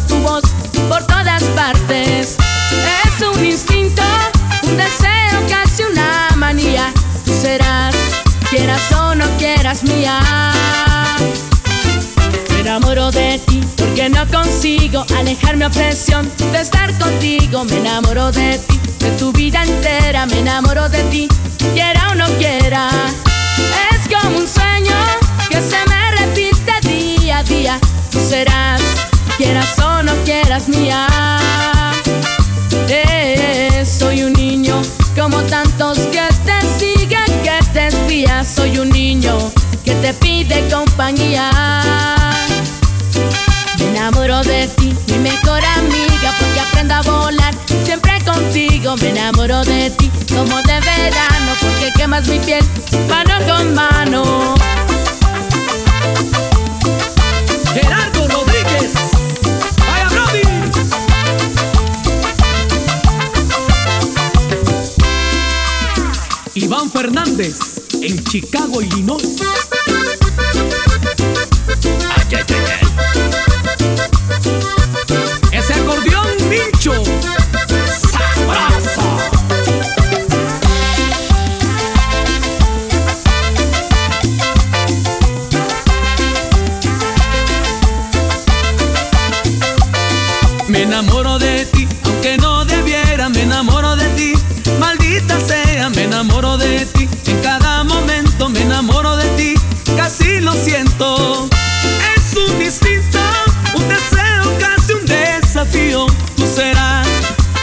tu voz por todas partes. Es un instinto, un deseo, casi una manía. Tú serás, quieras o no quieras mía. Me enamoro de ti porque no consigo alejarme a presión de estar contigo. Me enamoro de ti, de tu vida entera. Me enamoro de ti, quiera o no quiera. Es como un sueño que se me repite día a día. Tú serás, quieras o no quieras mía. Eh, soy un niño como tantos que te siguen, que te espías. Soy un niño que te pide compañía. Me enamoro de ti, mi mejor amiga, porque aprendo a volar siempre contigo. Me enamoro de ti como de verano, porque quemas mi piel mano con mano. Iván Fernández, en Chicago, Illinois.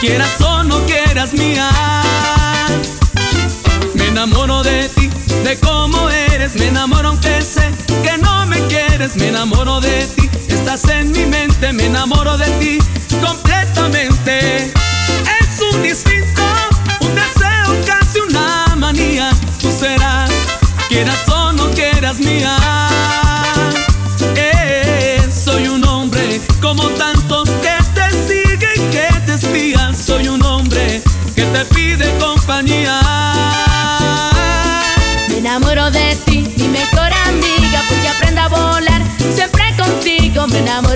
Quieras o no quieras mía. Me enamoro de ti, de cómo eres. Me enamoro aunque sé que no me quieres. Me enamoro de ti, estás en mi mente. Me enamoro de ti completamente. Contigo. Me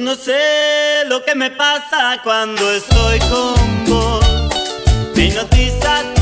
No sé lo que me pasa cuando estoy con vos. Me hipnotiza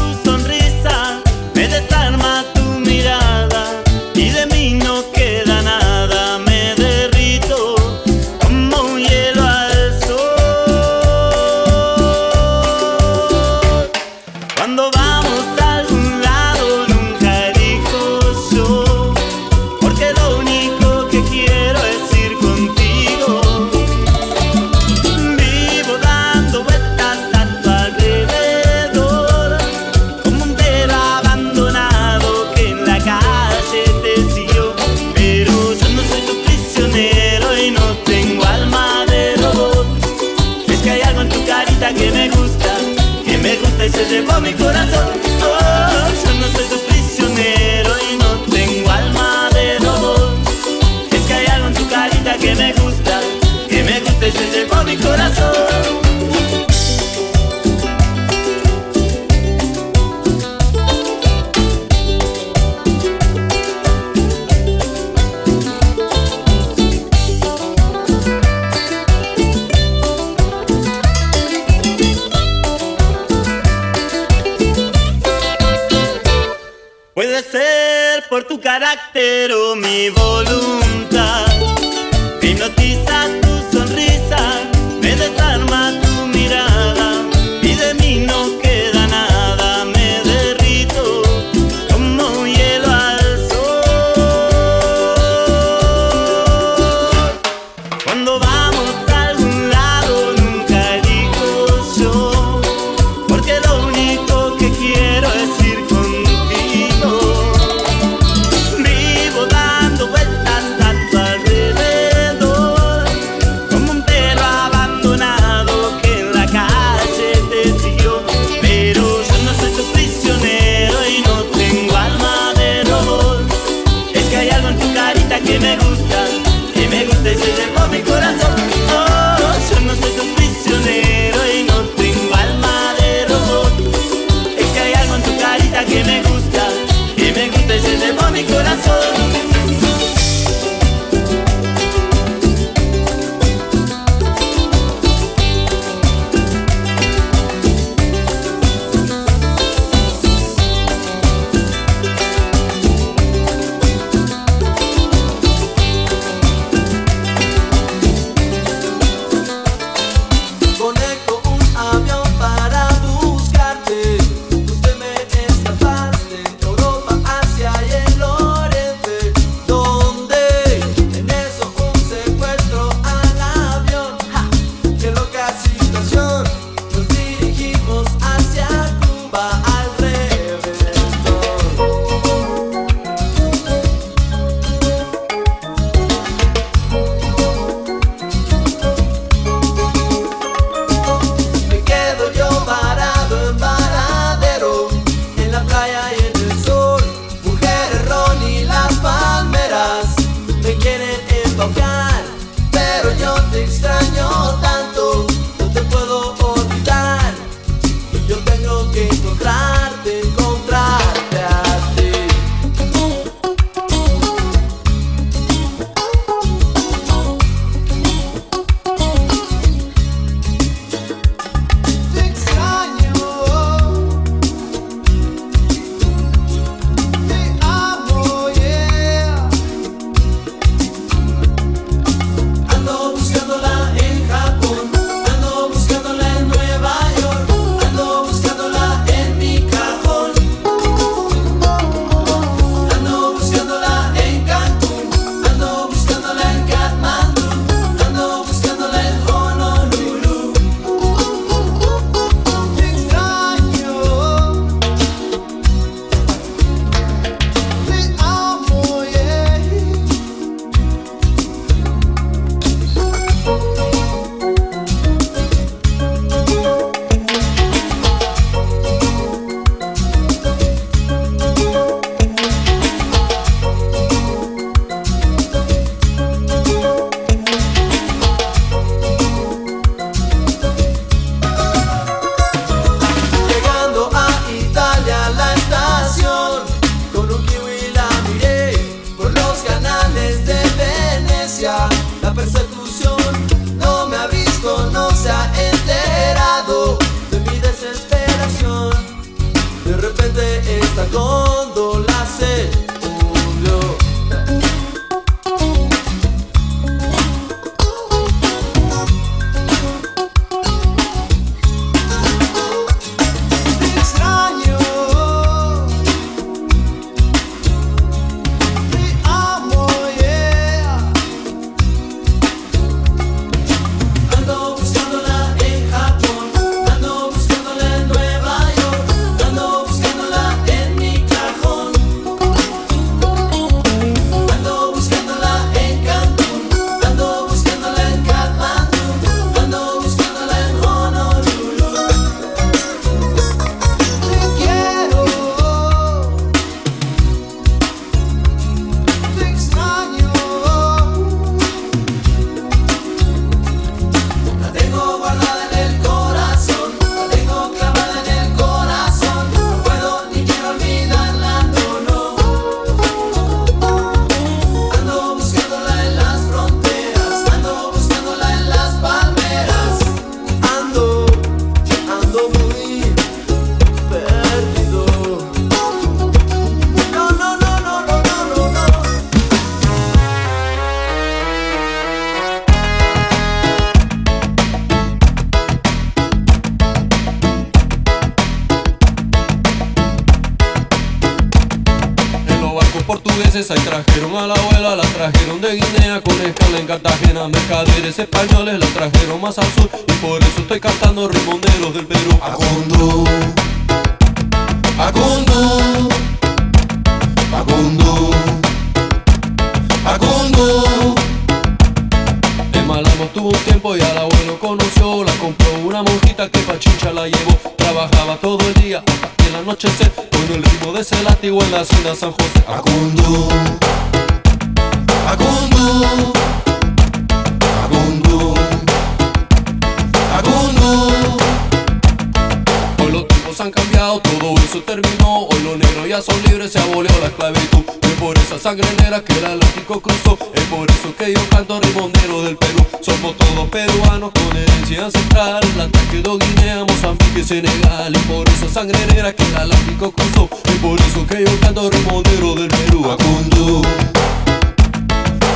Mozambique, Senegal. Y por esa sangre negra que el Atlántico cruzó. Es por eso que yo canto rimondero del Perú. Acundo,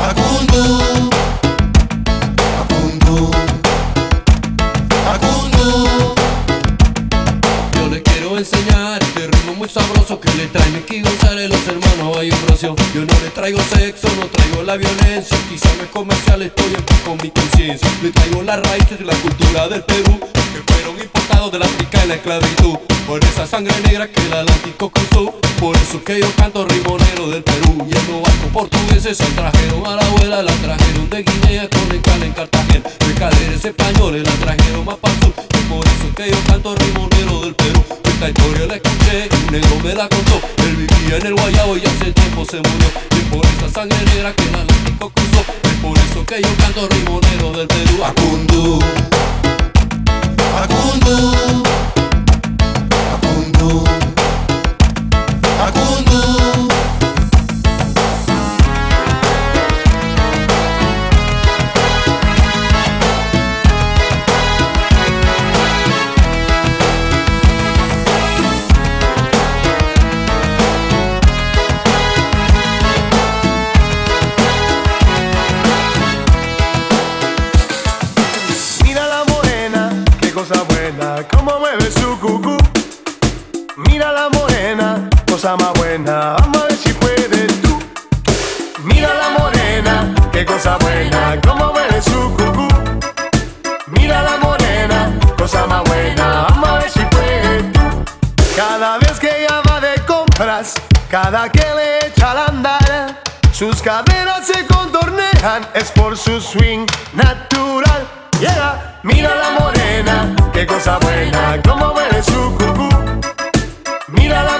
Acundo, Acundo, Acundo. Yo les quiero enseñar este ritmo muy sabroso que le trae Mickey González, los hermanos hay Ambrosio. Yo no le traigo sexo, no traigo la violencia. Quizá no es comercial, estoy con mi conciencia. Le traigo las raíces de la cultura del Perú, importados del África y la esclavitud. Por esa sangre negra que el Atlántico cruzó. Por eso que yo canto rimonero del Perú. Y en los barcos portugueses se trajeron a la abuela, la trajeron de Guinea con escala en Cartagena. Mercaderes españoles la trajeron más para el sur. Y por eso que yo canto rimonero del Perú. Esta historia la escuché, un negro me la contó. Él vivía en el Guayabo y hace tiempo se murió. Y por esa sangre negra que el Atlántico cruzó. Es por eso que yo canto rimonero del Perú. Acundo, Agundo Agundo Agundo cosa más buena, vamos a ver si puedes tú. Mira la morena, qué cosa buena, cómo mueve su cucú. Mira la morena, cosa más buena, vamos a ver si puedes tú. Cada vez que ella va de compras, cada que le echa al andar, sus caderas se contornean, es por su swing natural. Llega, mira la morena, qué cosa buena, cómo mueve su cucú. Mira la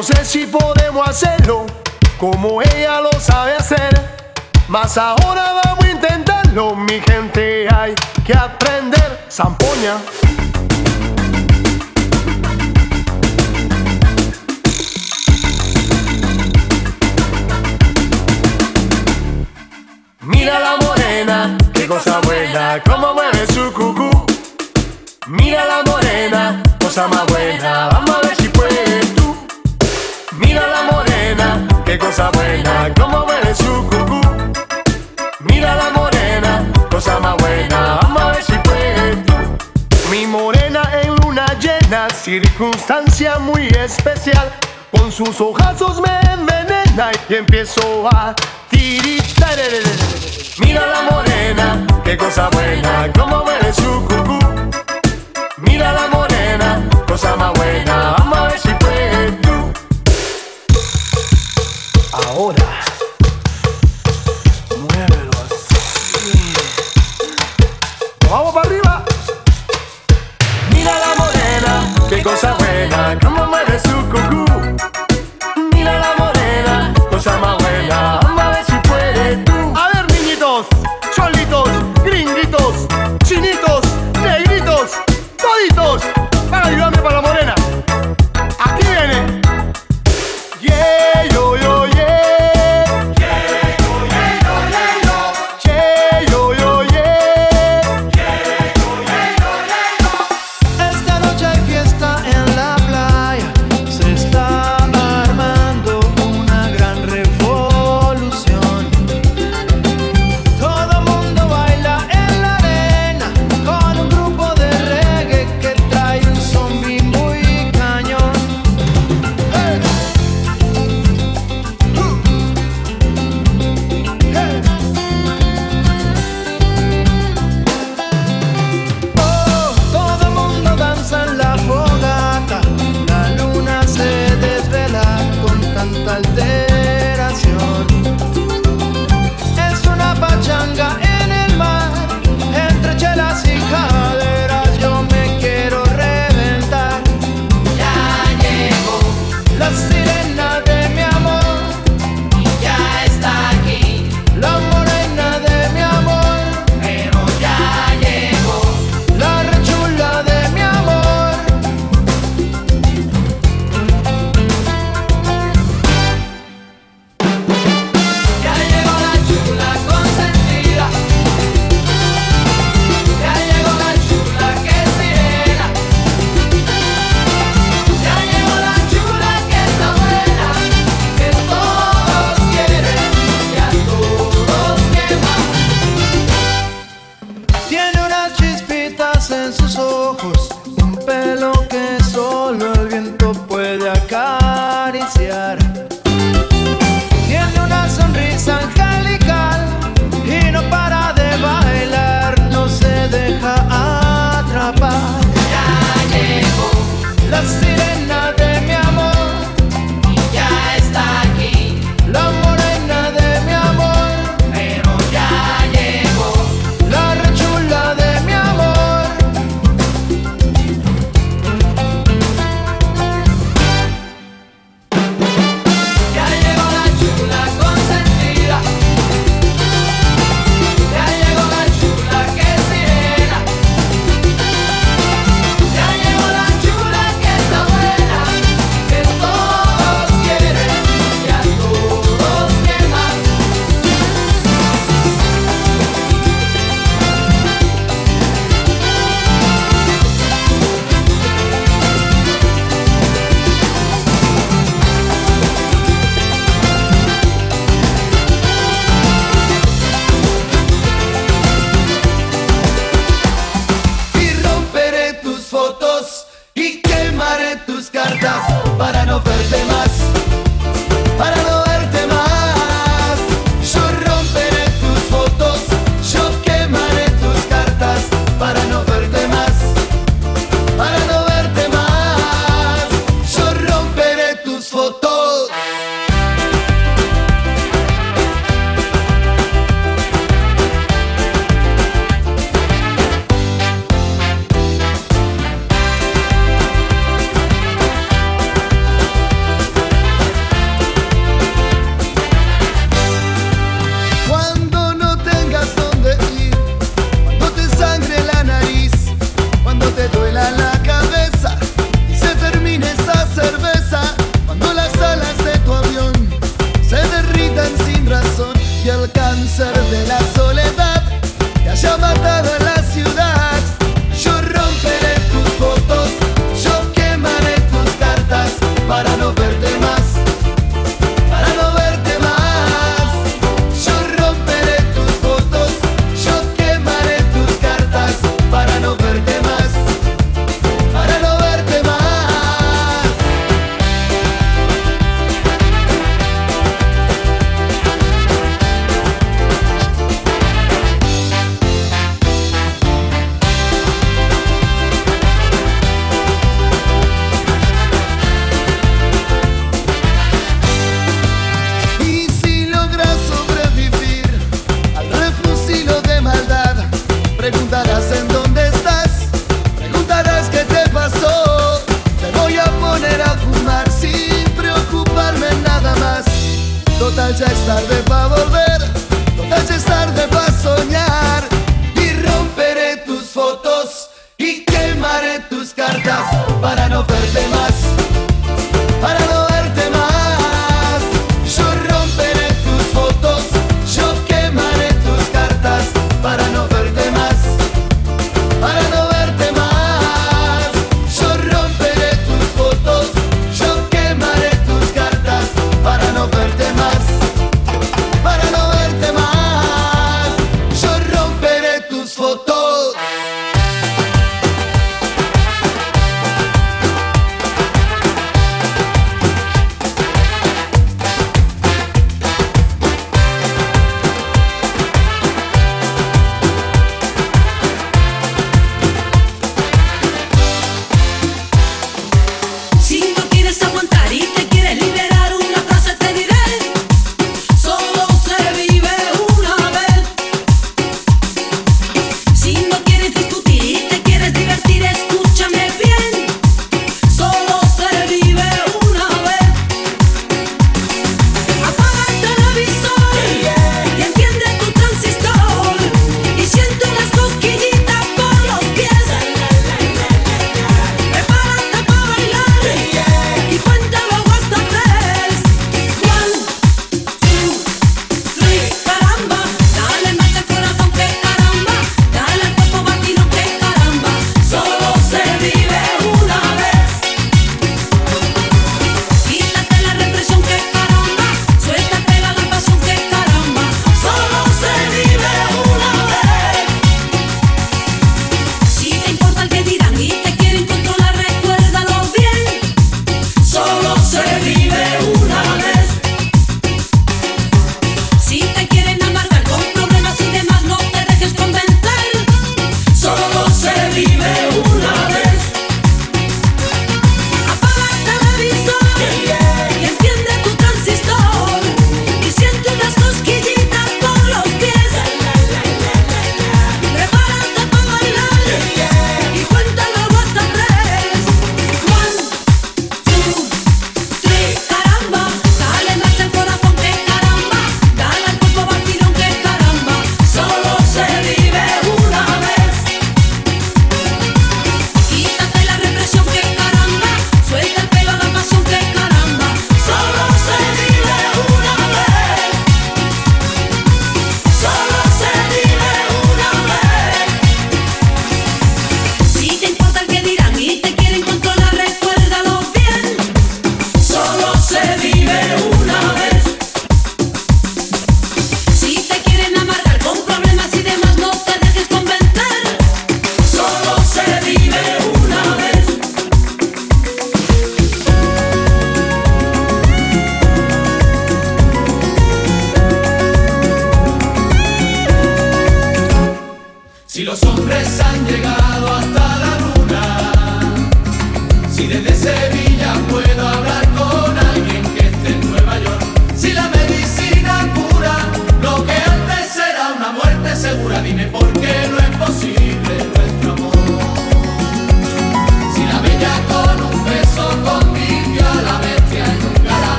no sé si podemos hacerlo como ella lo sabe hacer, mas ahora vamos a intentarlo, mi gente, hay que aprender. Zampoña. Mira la morena, qué cosa buena, cómo mueve su cucú. Mira la morena, cosa más buena, vamos a ver si puedes tú. Mira la morena, qué cosa buena, cómo mueve su cucú. Mira la morena, cosa más buena, vamos a ver si puedes tú. Mi morena en luna llena, circunstancia muy especial. Con sus ojazos me envenena y empiezo a tiritar. Mira la morena, qué cosa buena, cómo mueve su cucú. Mira la morena, cosa más buena, vamos a ver si Ahora, muévelo así. Vamos para arriba. Mira la morena, qué cosa buena,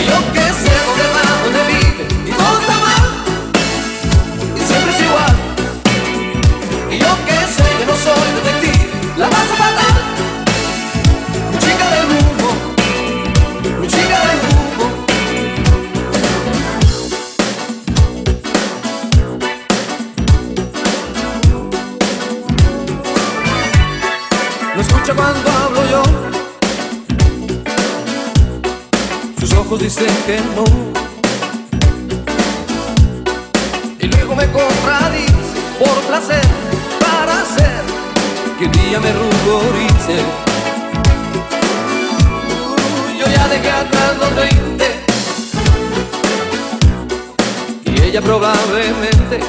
Yo que dicen que no. Y luego me contradice por placer para hacer que un día me ruborice. Uh, yo ya dejé atrás los 20 y ella probablemente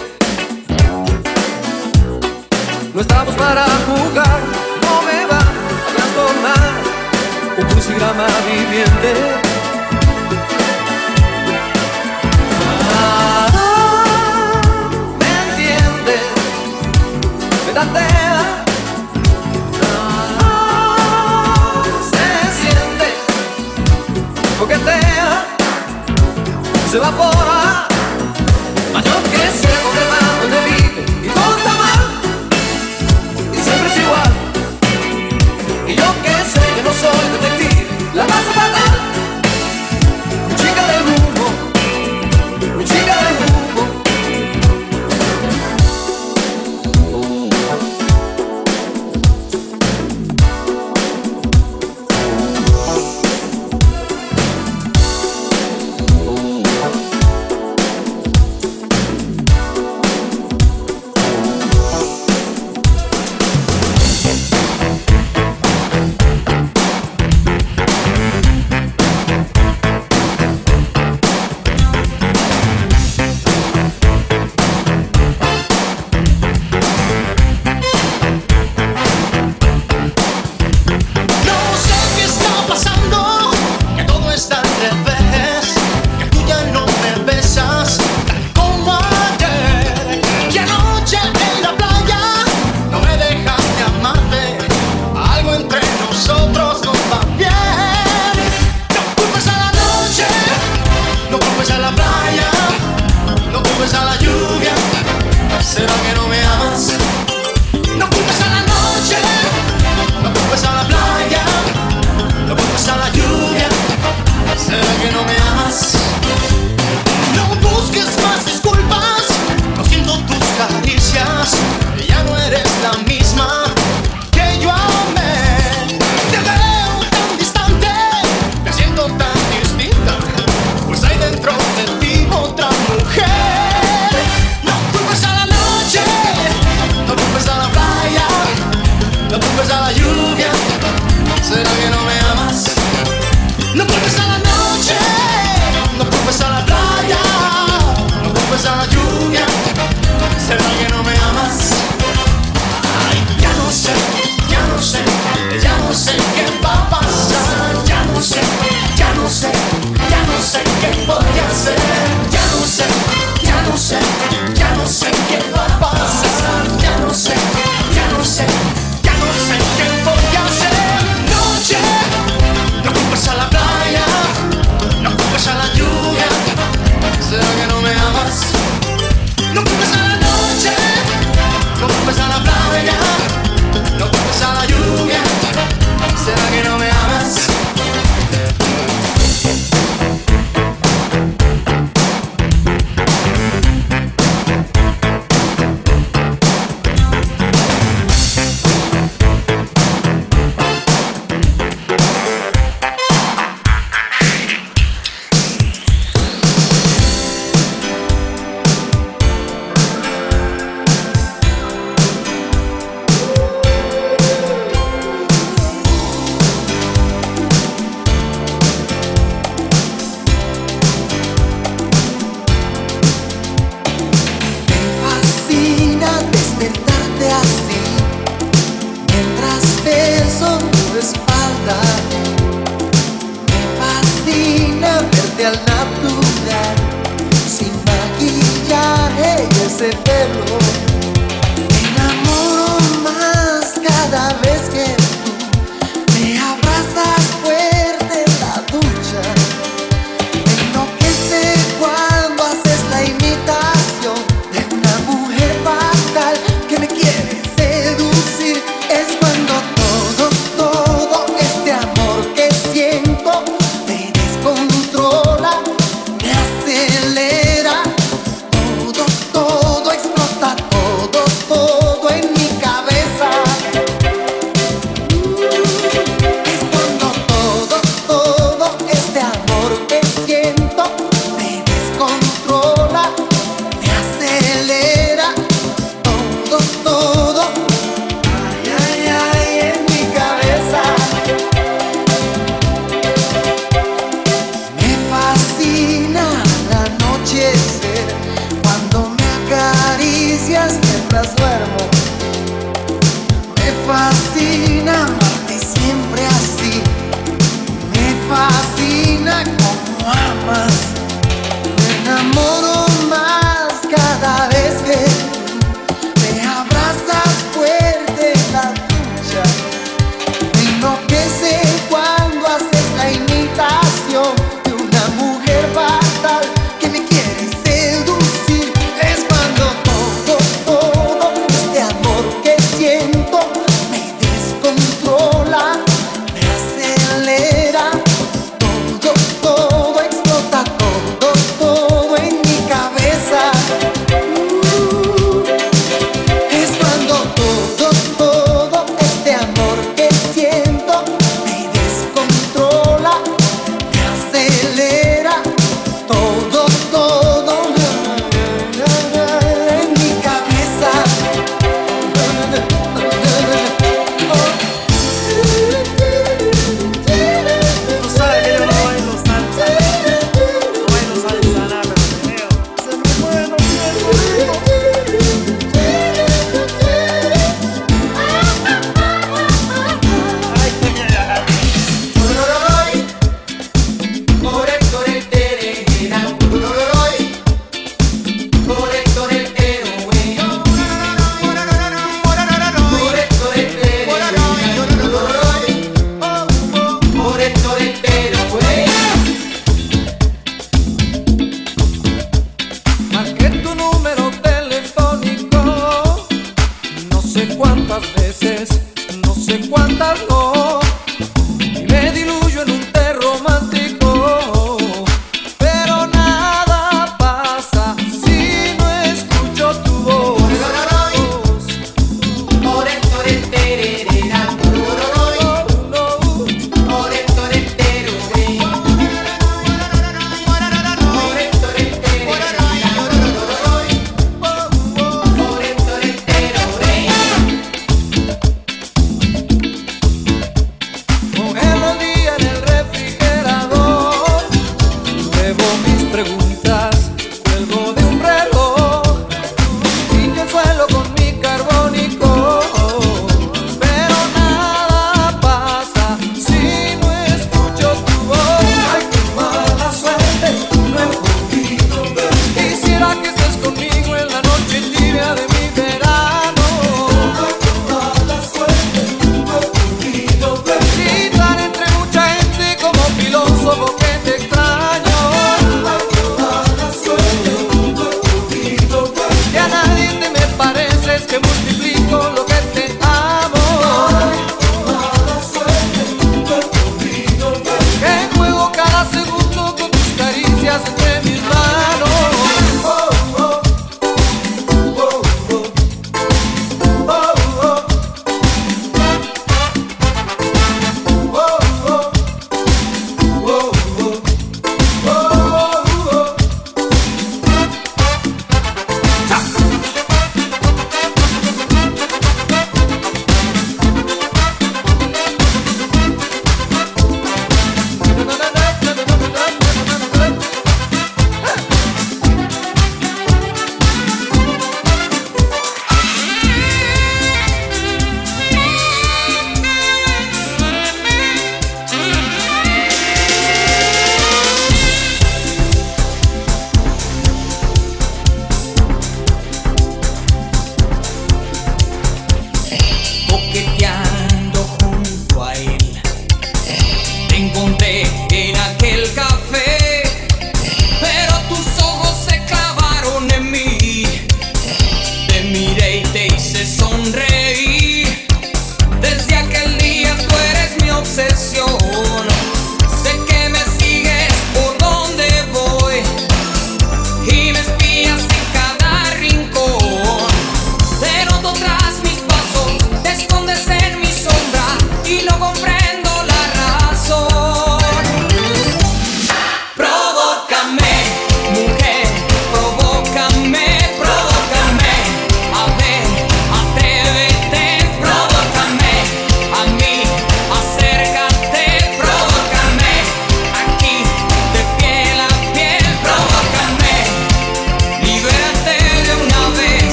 no estamos para jugar, no me va a trastornar un crucigrama viviente.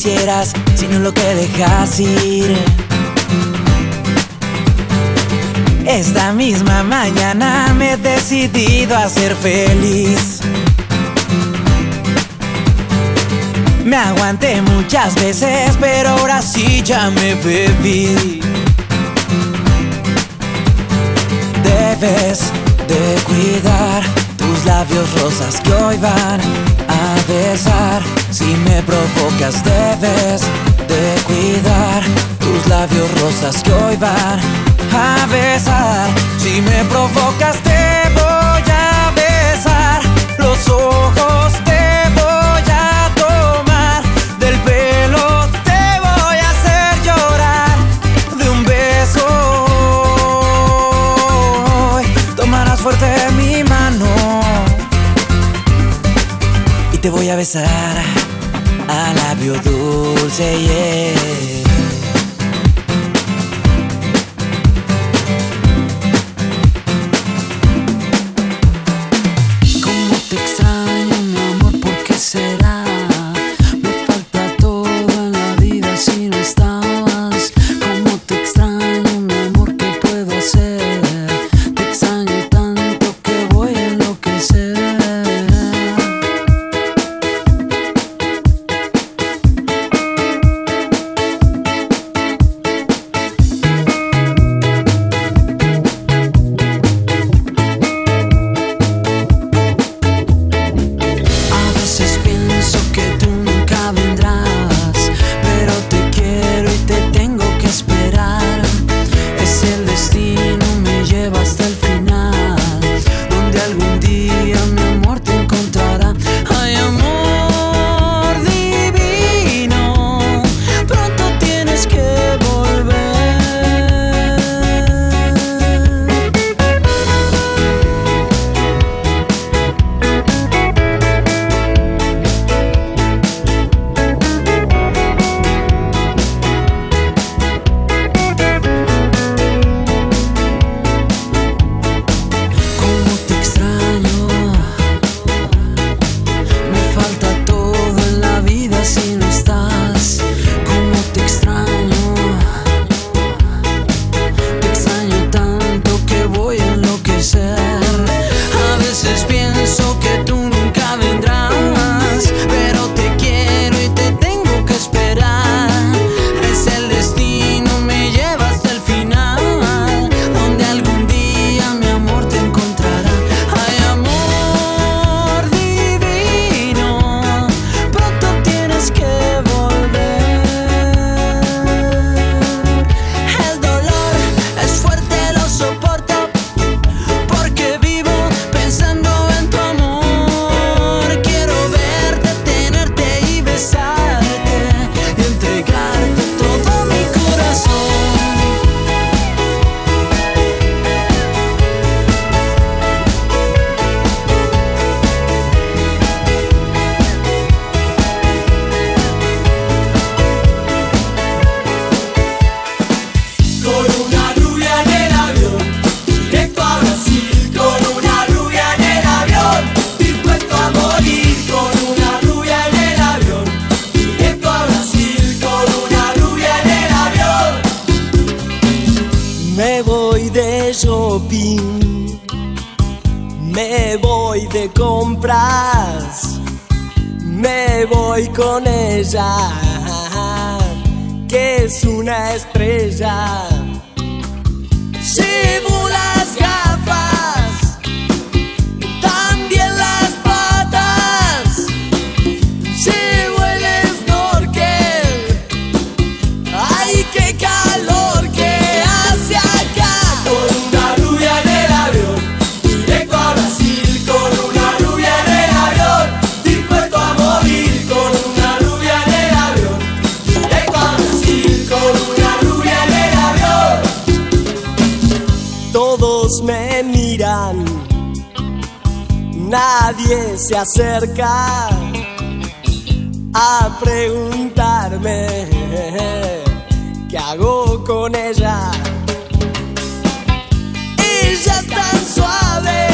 quisieras, sino lo que dejas ir. Esta misma mañana me he decidido a ser feliz. Me aguanté muchas veces, pero ahora sí ya me bebí. Debes de cuidar tus labios rosas que hoy van a besar. Si me provocas debes de cuidar Tus labios rosas que hoy van a besar. Si me provocas te voy a besar a labio dulce, yeah. Me voy de compras, me voy con ella, que es una estrella. Llevo las. nadie se acerca a preguntarme qué hago con ella. Ella es tan suave.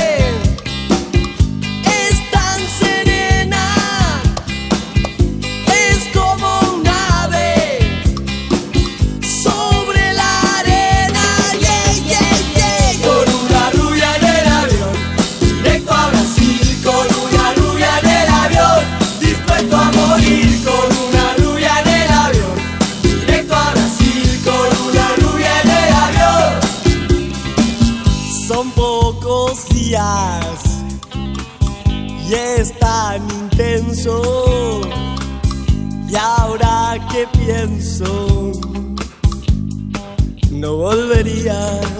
no volvería.